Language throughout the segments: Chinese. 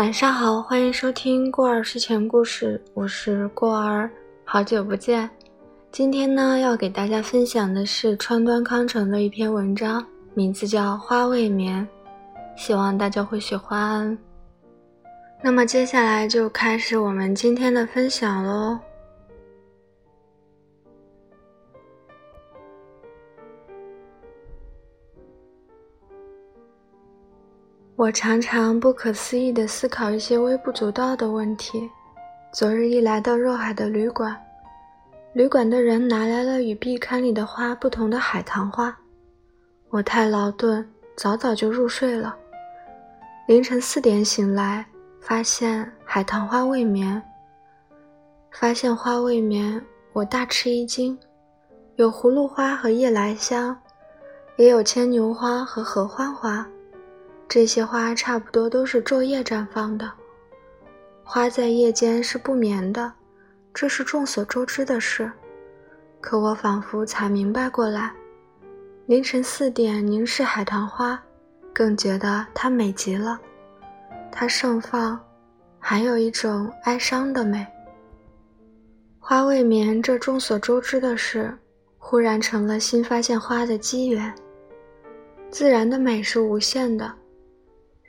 晚上好，欢迎收听过儿睡前故事，我是过儿，好久不见。今天呢，要给大家分享的是川端康成的一篇文章，名字叫《花未眠》，希望大家会喜欢。那么接下来就开始我们今天的分享喽。我常常不可思议地思考一些微不足道的问题。昨日一来到若海的旅馆，旅馆的人拿来了与壁龛里的花不同的海棠花。我太劳顿，早早就入睡了。凌晨四点醒来，发现海棠花未眠。发现花未眠，我大吃一惊。有葫芦花和夜来香，也有牵牛花和合欢花。这些花差不多都是昼夜绽放的，花在夜间是不眠的，这是众所周知的事。可我仿佛才明白过来，凌晨四点凝视海棠花，更觉得它美极了。它盛放，还有一种哀伤的美。花未眠，这众所周知的事，忽然成了新发现花的机缘。自然的美是无限的。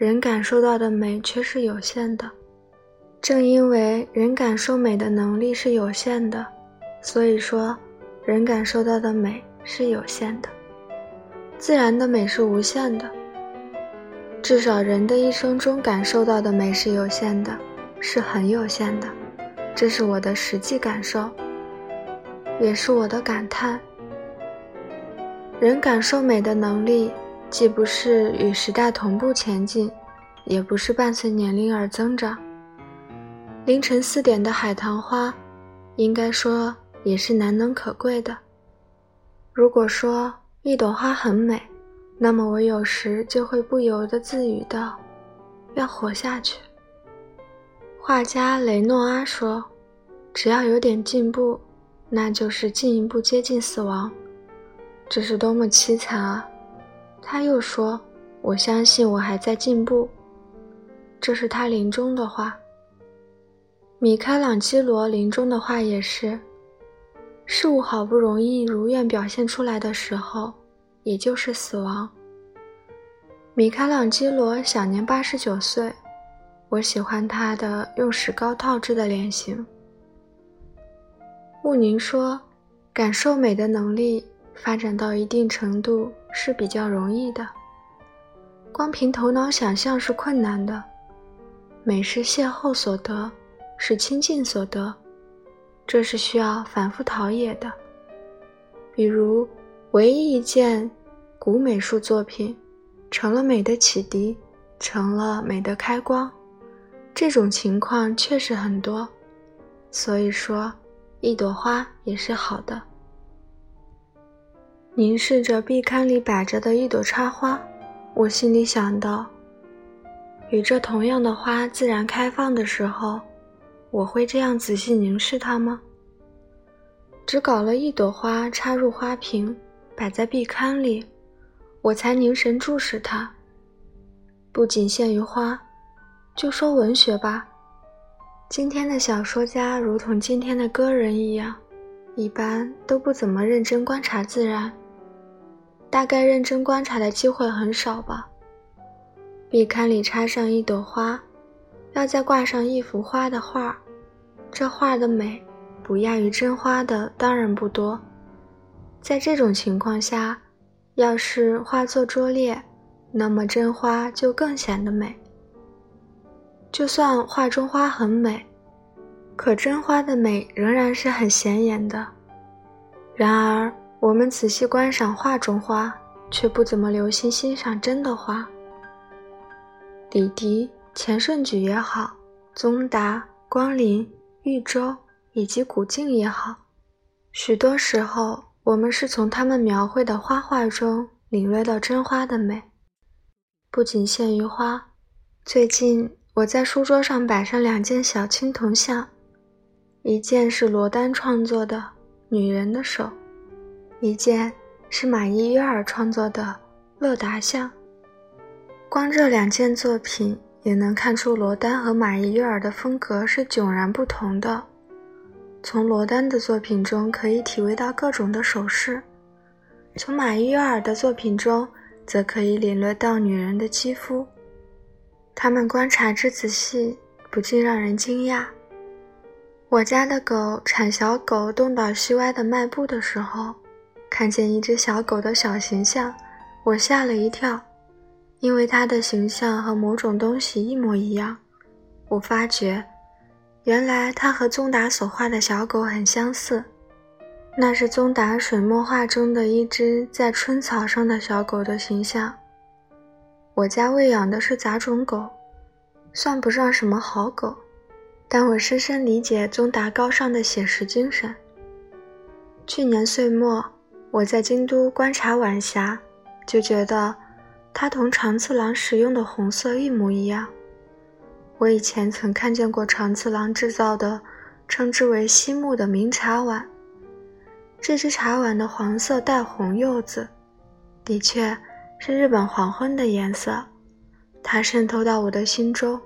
人感受到的美却是有限的，正因为人感受美的能力是有限的，所以说，人感受到的美是有限的。自然的美是无限的，至少人的一生中感受到的美是有限的，是很有限的。这是我的实际感受，也是我的感叹。人感受美的能力。既不是与时代同步前进，也不是伴随年龄而增长。凌晨四点的海棠花，应该说也是难能可贵的。如果说一朵花很美，那么我有时就会不由得自语道：“要活下去。”画家雷诺阿说：“只要有点进步，那就是进一步接近死亡。”这是多么凄惨啊！他又说：“我相信我还在进步。”这是他临终的话。米开朗基罗临终的话也是：“事物好不容易如愿表现出来的时候，也就是死亡。”米开朗基罗享年八十九岁，我喜欢他的用石膏套制的脸型。穆宁说：“感受美的能力。”发展到一定程度是比较容易的，光凭头脑想象是困难的。美是邂逅所得，是亲近所得，这是需要反复陶冶的。比如，唯一一件古美术作品，成了美的启迪，成了美的开光，这种情况确实很多。所以说，一朵花也是好的。凝视着壁龛里摆着的一朵插花，我心里想到：与这同样的花自然开放的时候，我会这样仔细凝视它吗？只搞了一朵花插入花瓶，摆在壁龛里，我才凝神注视它。不仅限于花，就说文学吧，今天的小说家如同今天的歌人一样，一般都不怎么认真观察自然。大概认真观察的机会很少吧。壁龛里插上一朵花，要再挂上一幅花的画，这画的美不亚于真花的当然不多。在这种情况下，要是画作拙劣，那么真花就更显得美。就算画中花很美，可真花的美仍然是很显眼的。然而。我们仔细观赏画中花，却不怎么留心欣赏真的花。李迪、钱顺举也好，宗达、光临、豫州以及古静也好，许多时候我们是从他们描绘的花画中领略到真花的美。不仅限于花，最近我在书桌上摆上两件小青铜像，一件是罗丹创作的女人的手。一件是马伊约尔创作的《乐达像》，光这两件作品也能看出罗丹和马伊约尔的风格是迥然不同的。从罗丹的作品中可以体味到各种的手势，从马伊约尔的作品中则可以领略到女人的肌肤。他们观察之仔细，不禁让人惊讶。我家的狗铲小狗东倒西歪的迈步的时候，看见一只小狗的小形象，我吓了一跳。因为它的形象和某种东西一模一样，我发觉，原来它和宗达所画的小狗很相似。那是宗达水墨画中的一只在春草上的小狗的形象。我家喂养的是杂种狗，算不上什么好狗，但我深深理解宗达高尚的写实精神。去年岁末，我在京都观察晚霞，就觉得。它同长次郎使用的红色一模一样。我以前曾看见过长次郎制造的，称之为西木的明茶碗。这只茶碗的黄色带红釉子，的确是日本黄昏的颜色。它渗透到我的心中。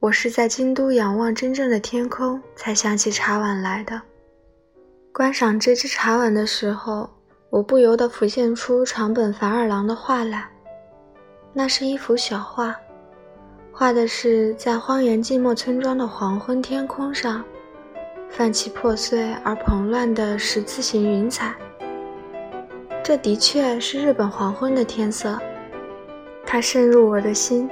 我是在京都仰望真正的天空，才想起茶碗来的。观赏这只茶碗的时候。我不由得浮现出长本繁二郎的画来，那是一幅小画，画的是在荒原寂寞村庄的黄昏天空上，泛起破碎而蓬乱的十字形云彩。这的确是日本黄昏的天色，它渗入我的心。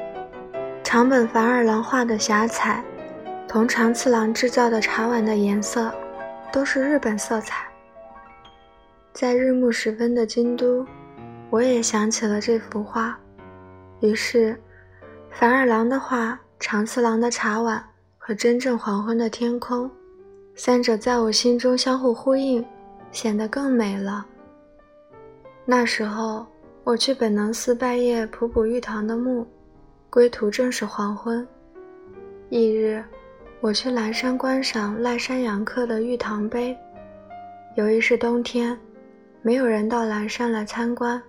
长本繁二郎画的霞彩，同长次郎制造的茶碗的颜色，都是日本色彩。在日暮时分的京都，我也想起了这幅画。于是，凡二郎的画、长次郎的茶碗和真正黄昏的天空，三者在我心中相互呼应，显得更美了。那时候，我去本能寺拜谒普普玉堂的墓，归途正是黄昏。翌日，我去蓝山观赏赖山阳刻的玉堂碑，由于是冬天。没有人到蓝山来参观，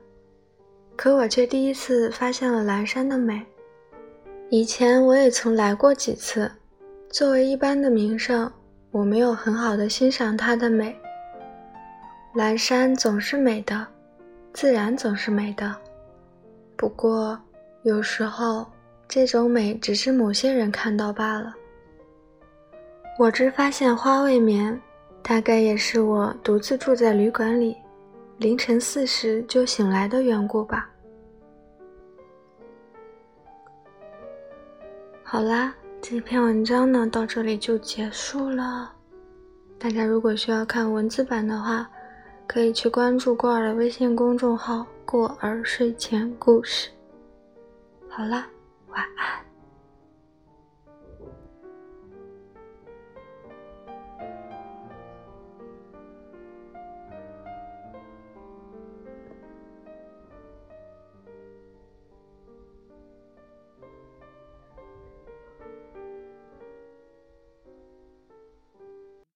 可我却第一次发现了蓝山的美。以前我也曾来过几次，作为一般的名胜，我没有很好的欣赏它的美。蓝山总是美的，自然总是美的。不过有时候，这种美只是某些人看到罢了。我只发现花未眠，大概也是我独自住在旅馆里。凌晨四时就醒来的缘故吧。好啦，这篇文章呢到这里就结束了。大家如果需要看文字版的话，可以去关注过儿的微信公众号“过儿睡前故事”。好啦，晚安。